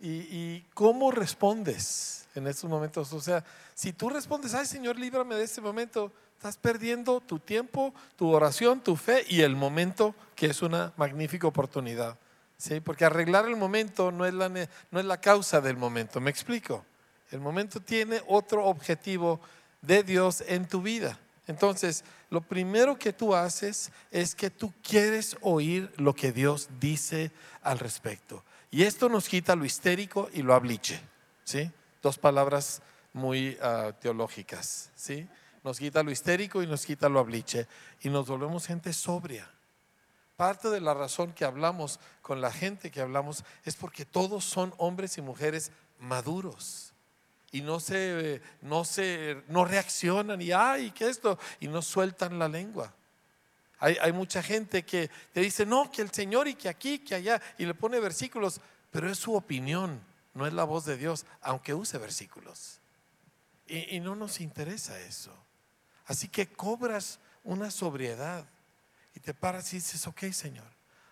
¿Y, cómo respondes en estos momentos? O sea, si tú respondes, ay Señor, líbrame de este momento, estás perdiendo tu tiempo, tu oración, tu fe y el momento, que es una magnífica oportunidad. ¿sí? Porque arreglar el momento no es, la, no es la causa del momento, me explico. El momento tiene otro objetivo de Dios en tu vida. Entonces, lo primero que tú haces es que tú quieres oír lo que Dios dice al respecto. Y esto nos quita lo histérico y lo abliche, ¿sí? Dos palabras muy ah, teológicas, ¿sí? Nos quita lo histérico y nos quita lo abliche y nos volvemos gente sobria. Parte de la razón que hablamos con la gente que hablamos es porque todos son hombres y mujeres maduros y no se, no se, no reaccionan y ay, ¿qué esto? Y no sueltan la lengua. Hay, mucha gente que te dice, no, que el Señor y que aquí, que allá, y le pone versículos, pero es su opinión, no es la voz de Dios, aunque use versículos. Y, no nos interesa eso. Así que cobras una sobriedad y te paras y dices, ok, Señor,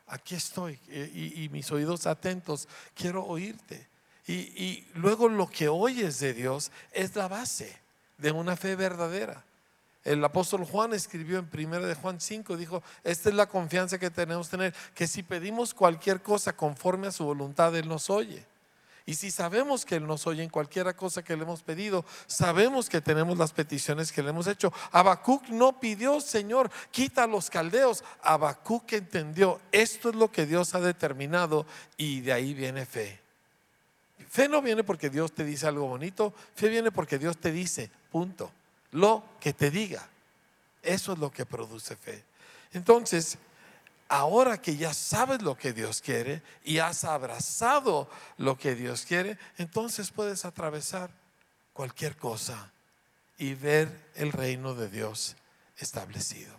aquí estoy y, y mis oídos atentos, quiero oírte. Y luego lo que oyes de Dios es la base de una fe verdadera. El apóstol Juan escribió en 1 de Juan 5, dijo, esta es la confianza que tenemos tener, que si pedimos cualquier cosa conforme a su voluntad, Él nos oye. Y si sabemos que Él nos oye en cualquier cosa que le hemos pedido, sabemos que tenemos las peticiones que le hemos hecho. Habacuc no pidió, Señor, quita a los caldeos. Habacuc entendió, esto es lo que Dios ha determinado y de ahí viene fe. Fe no viene porque Dios te dice algo bonito, fe viene porque Dios te dice, punto lo que te diga. Eso es lo que produce fe. Entonces, ahora que ya sabes lo que Dios quiere y has abrazado lo que Dios quiere, entonces puedes atravesar cualquier cosa y ver el reino de Dios establecido.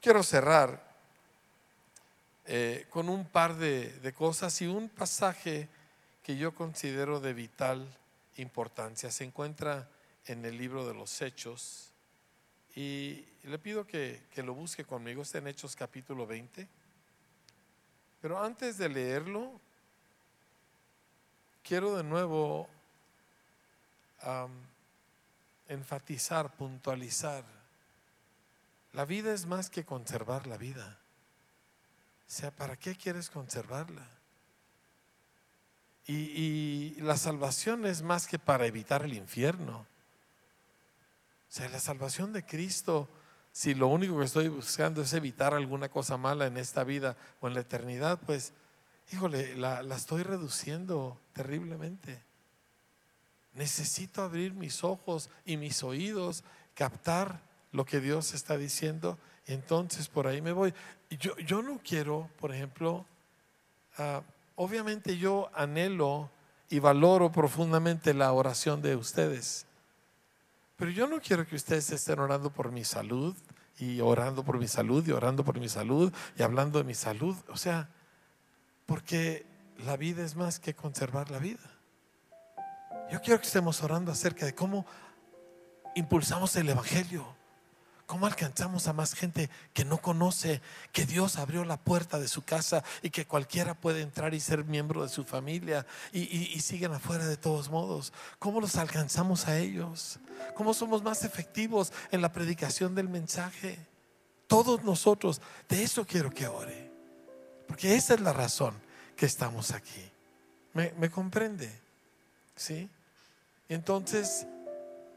Quiero cerrar eh, con un par de, de cosas y un pasaje que yo considero de vital importancia. Se encuentra en el libro de los Hechos. Y le pido que, lo busque conmigo, está en Hechos capítulo 20. Pero antes de leerlo, quiero de nuevo enfatizar, puntualizar La vida es más que conservar la vida. O sea, ¿para qué quieres conservarla? Y, y, la salvación es más que para evitar el infierno. Sea, la salvación de Cristo, si lo único que estoy buscando es evitar alguna cosa mala en esta vida o en la eternidad, pues, híjole, la, estoy reduciendo terriblemente. Necesito abrir mis ojos y mis oídos, captar lo que Dios está diciendo, entonces por ahí me voy. Yo, yo no quiero, por ejemplo, uh, obviamente yo anhelo y valoro profundamente la oración de ustedes. Pero yo no quiero que ustedes estén orando por mi salud y orando por mi salud y orando por mi salud y hablando de mi salud. O sea, porque la vida es más que conservar la vida. Yo quiero que estemos orando acerca de cómo impulsamos el Evangelio ¿Cómo alcanzamos a más gente que no conoce que Dios abrió la puerta de su casa y que cualquiera puede entrar y ser miembro de su familia y, siguen afuera de todos modos? ¿Cómo los alcanzamos a ellos? ¿Cómo somos más efectivos en la predicación del mensaje? Todos nosotros, de eso quiero que ore. Porque esa es la razón que estamos aquí. ¿Me, me comprende? ¿Sí? Entonces,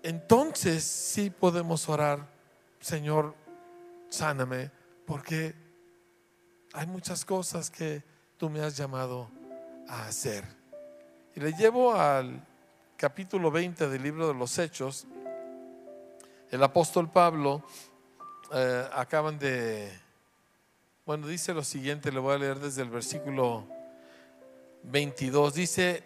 entonces sí podemos orar Señor, sáname, porque hay muchas cosas que tú me has llamado a hacer. Y le llevo al capítulo 20 del libro de los Hechos. El apóstol Pablo eh, acaban de, bueno, dice lo siguiente, le voy a leer desde el versículo 22. Dice,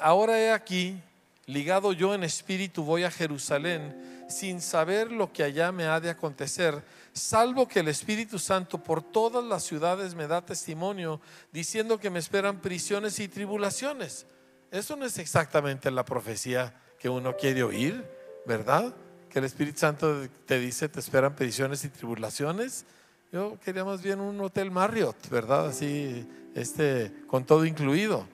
ahora he aquí, ligado yo en espíritu, voy a Jerusalén sin saber lo que allá me ha de acontecer, salvo que el Espíritu Santo por todas las ciudades me da testimonio, diciendo que me esperan prisiones y tribulaciones. Eso no es exactamente la profecía que uno quiere oír, ¿verdad? Que el Espíritu Santo te dice te esperan prisiones y tribulaciones. Yo quería más bien un hotel Marriott, ¿verdad? Así, este, con todo incluido.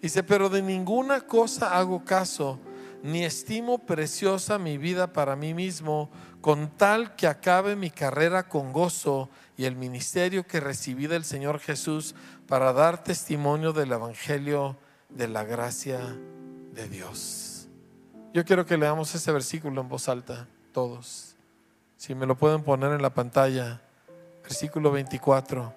Dice, pero de ninguna cosa hago caso ni estimo preciosa mi vida para mí mismo, con tal que acabe mi carrera con gozo y el ministerio que recibí del Señor Jesús para dar testimonio del Evangelio de la gracia de Dios. Yo quiero que leamos ese versículo en voz alta, todos. Si me lo pueden poner en la pantalla, versículo 24.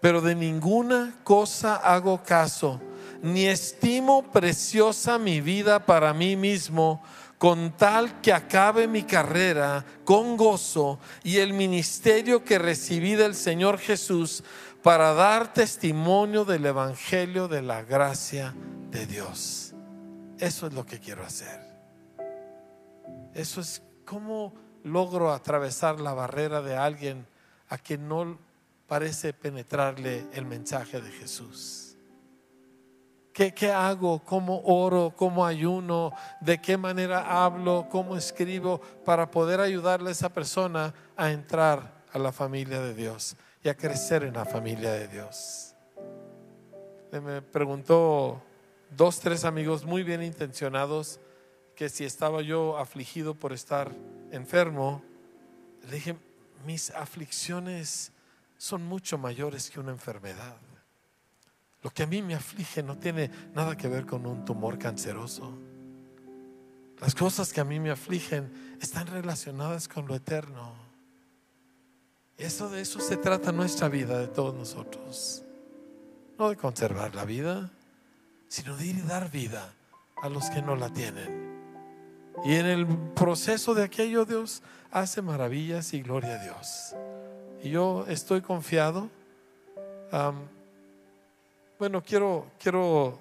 Pero de ninguna cosa hago caso ni estimo preciosa mi vida para mí mismo, con tal que acabe mi carrera con gozo y el ministerio que recibí del Señor Jesús para dar testimonio del Evangelio de la gracia de Dios. Eso es lo que quiero hacer. Eso es cómo logro atravesar la barrera de alguien a quien no parece penetrarle el mensaje de Jesús. ¿Qué, hago? ¿Cómo oro? ¿Cómo ayuno? ¿De qué manera hablo? ¿Cómo escribo? Para poder ayudarle a esa persona a entrar a la familia de Dios y a crecer en la familia de Dios. Me preguntó dos, tres amigos muy bien intencionados que si estaba yo afligido por estar enfermo, le dije, mis aflicciones son mucho mayores que una enfermedad. Lo que a mí me aflige no tiene nada que ver con un tumor canceroso. Las cosas que a mí me afligen están relacionadas con lo eterno. Eso de eso se trata nuestra vida de todos nosotros. No de conservar la vida, sino de ir y dar vida a los que no la tienen. Y en el proceso de aquello Dios hace maravillas y gloria a Dios. Y yo estoy confiado. Bueno, quiero, quiero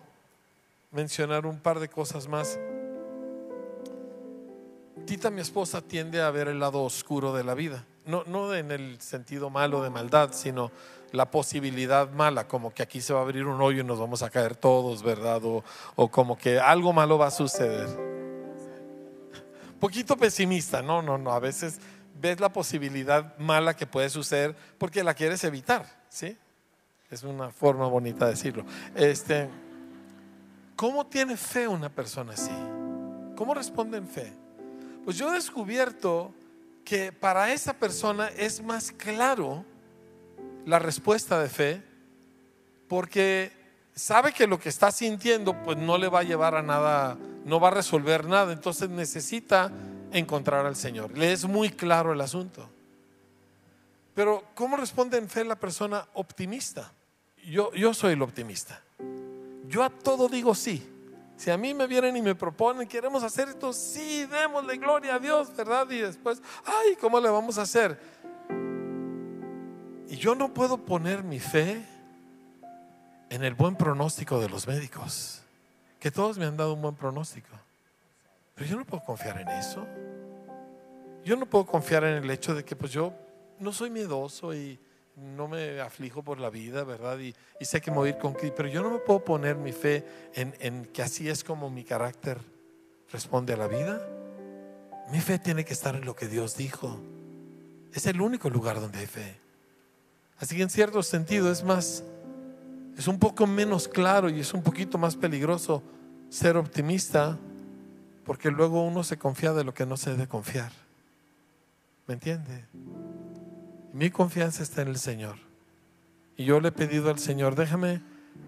mencionar un par de cosas más. Tita, mi esposa, tiende a ver el lado oscuro de la vida. No, no en el sentido malo de maldad, sino la posibilidad mala, como que aquí se va a abrir un hoyo y nos vamos a caer todos, ¿verdad? O, o como que algo malo va a suceder. Poquito pesimista, no, no, no. A veces ves la posibilidad mala que puede suceder porque la quieres evitar, ¿sí? Es una forma bonita de decirlo. Este, ¿Cómo tiene fe una persona así? ¿Cómo responde en fe? Pues yo he descubierto que para esa persona es más claro la respuesta de fe porque sabe que lo que está sintiendo pues no le va a llevar a nada, no va a resolver nada, entonces necesita encontrar al Señor. Le es muy claro el asunto. Pero ¿cómo responde en fe la persona optimista? Yo, yo soy el optimista. Yo a todo digo sí. Si a mí me vienen y me proponen, queremos hacer esto, sí, démosle gloria a Dios, ¿verdad? Y después, ay, ¿cómo le vamos a hacer? Y yo no puedo poner mi fe en el buen pronóstico de los médicos, que todos me han dado un buen pronóstico. Pero yo no puedo confiar en eso. Yo no puedo confiar en el hecho de que pues yo no soy miedoso y no me aflijo por la vida, ¿verdad? Y, sé que me con Cristo, pero yo no me puedo poner mi fe en, en que así es como mi carácter responde a la vida. Mi fe tiene que estar en lo que Dios dijo. Es el único lugar donde hay fe. Así que en cierto sentido es más, es un poco menos claro y es un poquito más peligroso ser optimista porque luego uno se confía de lo que no se debe confiar. ¿Me entiende? Mi confianza está en el Señor. Y yo le he pedido al Señor, déjame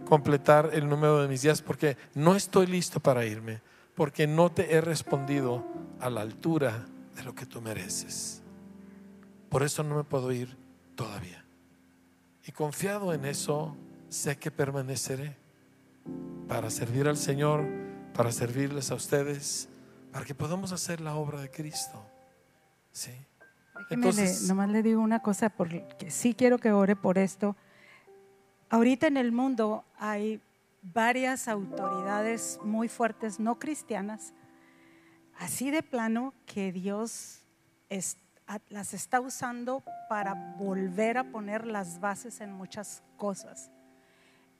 completar el número de mis días porque no estoy listo para irme, porque no te he respondido a la altura de lo que tú mereces. Por eso no me puedo ir todavía. Y confiado en eso, sé que permaneceré para servir al Señor, para servirles a ustedes, para que podamos hacer la obra de Cristo. Sí. Entonces, nomás le digo una cosa, porque sí quiero que ore por esto. Ahorita en el mundo hay varias autoridades muy fuertes, no cristianas, así de plano que Dios las está usando para volver a poner las bases en muchas cosas.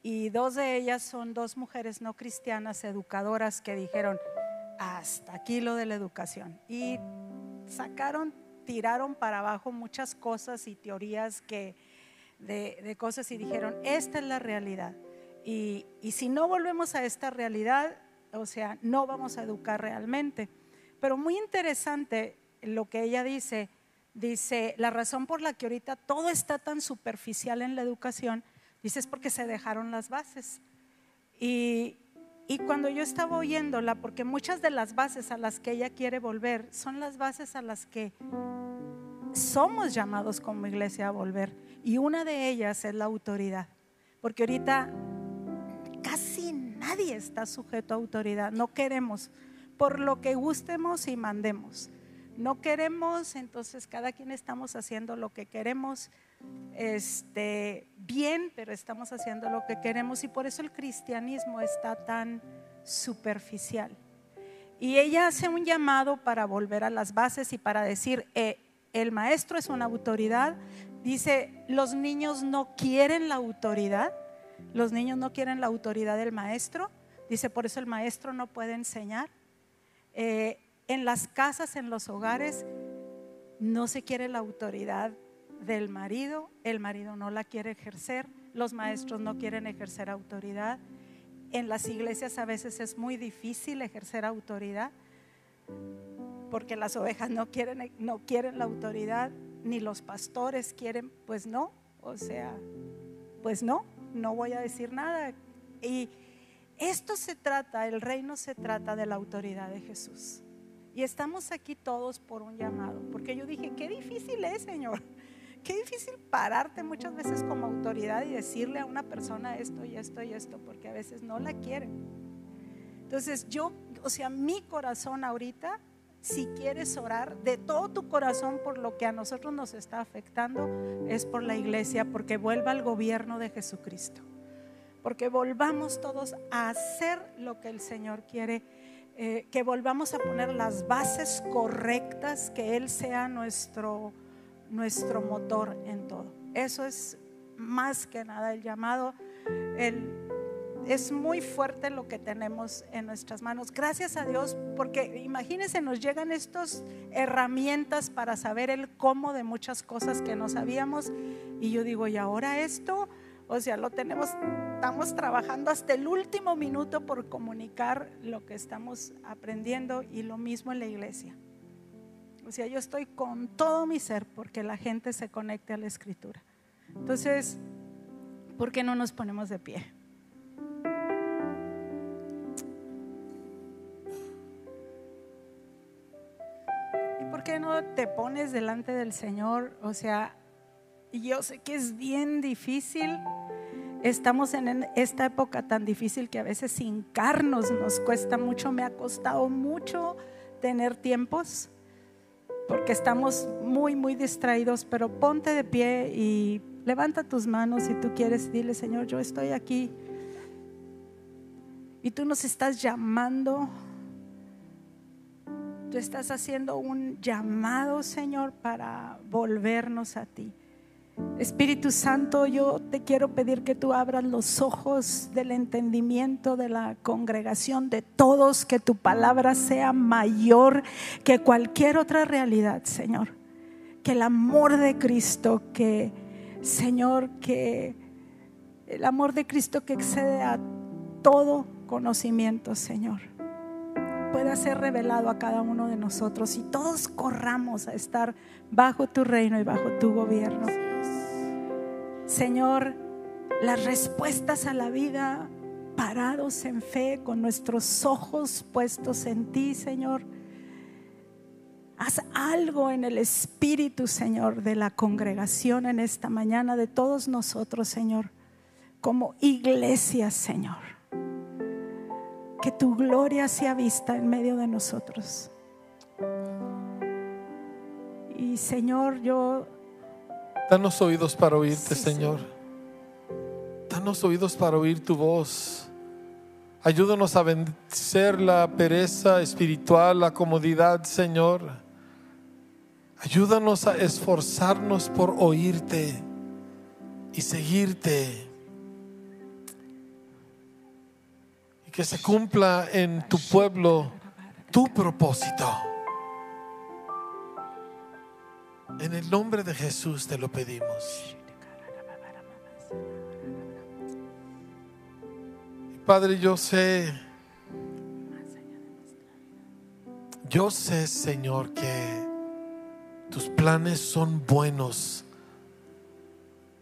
Y dos de ellas son dos mujeres no cristianas, educadoras, que dijeron, hasta aquí lo de la educación. Y sacaron tiraron para abajo muchas cosas y teorías que, de, cosas y dijeron, esta es la realidad. Y, y si no volvemos a esta realidad, o sea, no vamos a educar realmente. Pero muy interesante lo que ella dice, dice, la razón por la que ahorita todo está tan superficial en la educación, dice, es porque se dejaron las bases. Y, y cuando yo estaba oyéndola, porque muchas de las bases a las que ella quiere volver son las bases a las que somos llamados como iglesia a volver. Y una de ellas es la autoridad. Porque ahorita casi nadie está sujeto a autoridad. No queremos, por lo que gustemos y mandemos. No queremos, entonces cada quien estamos haciendo lo que queremos este, bien, pero estamos haciendo lo que queremos y por eso el cristianismo está tan superficial. Y ella hace un llamado para volver a las bases y para decir, eh, el maestro es una autoridad. Dice, los niños no quieren la autoridad, los niños no quieren la autoridad del maestro. Dice, por eso el maestro no puede enseñar. Eh, en las casas, en los hogares, no se quiere la autoridad del marido, el marido no la quiere ejercer, los maestros no quieren ejercer autoridad. En las iglesias a veces es muy difícil ejercer autoridad porque las ovejas no quieren, no quieren la autoridad, ni los pastores quieren, pues no, o sea, pues no, no voy a decir nada. Y esto se trata, el reino se trata de la autoridad de Jesús. Y estamos aquí todos por un llamado, porque yo dije, qué difícil es, Señor. Qué difícil pararte muchas veces como autoridad y decirle a una persona esto y esto y esto, porque a veces no la quieren. Entonces yo, o sea, mi corazón ahorita, si quieres orar de todo tu corazón por lo que a nosotros nos está afectando, es por la iglesia, porque vuelva al gobierno de Jesucristo. Porque volvamos todos a hacer lo que el Señor quiere eh, que volvamos a poner las bases correctas, que Él sea nuestro, nuestro motor en todo. Eso es más que nada el llamado. es muy fuerte lo que tenemos en nuestras manos. Gracias a Dios, porque imagínense, nos llegan estas herramientas para saber el cómo de muchas cosas que no sabíamos. Y yo digo, ¿y ahora esto? O sea, lo tenemos, estamos trabajando hasta el último minuto por comunicar lo que estamos aprendiendo y lo mismo en la iglesia. O yo estoy con todo mi ser porque la gente se conecte a la escritura. Entonces, ¿por qué no nos ponemos de pie? ¿Y por qué no te pones delante del Señor? O sea, yo sé que es bien difícil. Estamos en esta época tan difícil que a veces hincarnos nos cuesta mucho. Me ha costado mucho tener tiempos porque estamos muy, muy distraídos, pero ponte de pie y levanta tus manos si tú quieres. Dile, Señor, yo estoy aquí. Y tú nos estás llamando. Tú estás haciendo un llamado, Señor, para volvernos a ti. Espíritu Santo, yo te quiero pedir que tú abras los ojos del entendimiento de la congregación, de todos, que tu palabra sea mayor que cualquier otra realidad, Señor. Que el amor de Cristo, que, Señor, que el amor de Cristo que excede a todo conocimiento, Señor, pueda ser revelado a cada uno de nosotros y todos corramos a estar bajo tu reino y bajo tu gobierno. Señor, las respuestas a la vida parados en fe, con nuestros ojos puestos en ti, Señor. Haz algo en el espíritu, Señor, de la congregación en esta mañana, de todos nosotros, Señor, como iglesia, Señor. Que tu gloria sea vista en medio de nosotros. Y Señor, yo Danos oídos para oírte, Señor. Danos oídos para oír tu voz. Ayúdanos a vencer la pereza espiritual, la comodidad, Señor. Ayúdanos a esforzarnos por oírte y seguirte. Y que se cumpla en tu pueblo tu propósito. En el nombre de Jesús te lo pedimos. Padre, yo sé, yo sé, Señor, que tus planes son buenos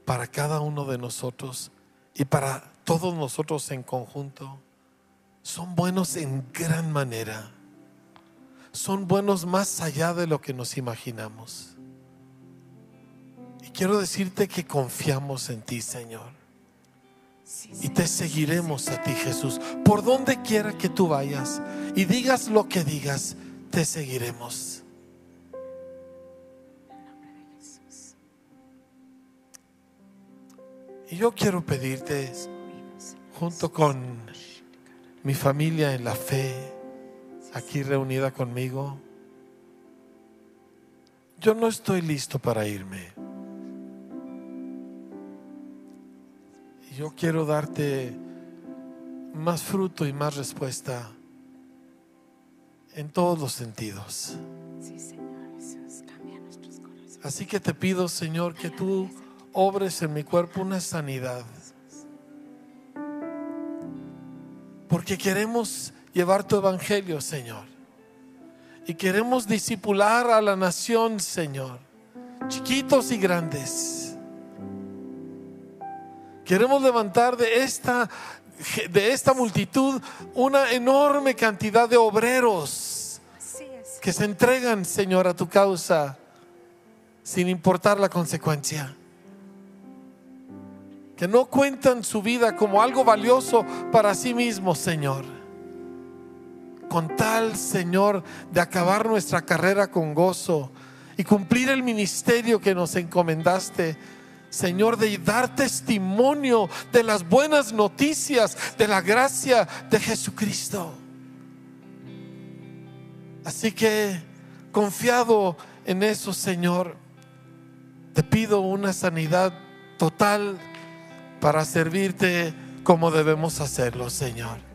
para cada uno de nosotros y para todos nosotros en conjunto. Son buenos en gran manera. Son buenos más allá de lo que nos imaginamos. Quiero decirte que confiamos en ti, Señor. Y te seguiremos a ti, Jesús. Por donde quiera que tú vayas y digas lo que digas, te seguiremos. Y yo quiero pedirte, junto con mi familia en la fe, aquí reunida conmigo, yo no estoy listo para irme. Yo quiero darte más fruto y más respuesta en todos los sentidos. Así que te pido, Señor, que tú obres en mi cuerpo una sanidad. Porque queremos llevar tu evangelio, Señor. Y queremos disipular a la nación, Señor. Chiquitos y grandes Queremos levantar de esta, de esta multitud una enorme cantidad de obreros que se entregan, Señor, a tu causa sin importar la consecuencia. Que no cuentan su vida como algo valioso para sí mismos, Señor. Con tal, Señor, de acabar nuestra carrera con gozo y cumplir el ministerio que nos encomendaste Señor, de dar testimonio de las buenas noticias, de la gracia de Jesucristo. Así que, confiado en eso, Señor, te pido una sanidad total para servirte como debemos hacerlo, Señor.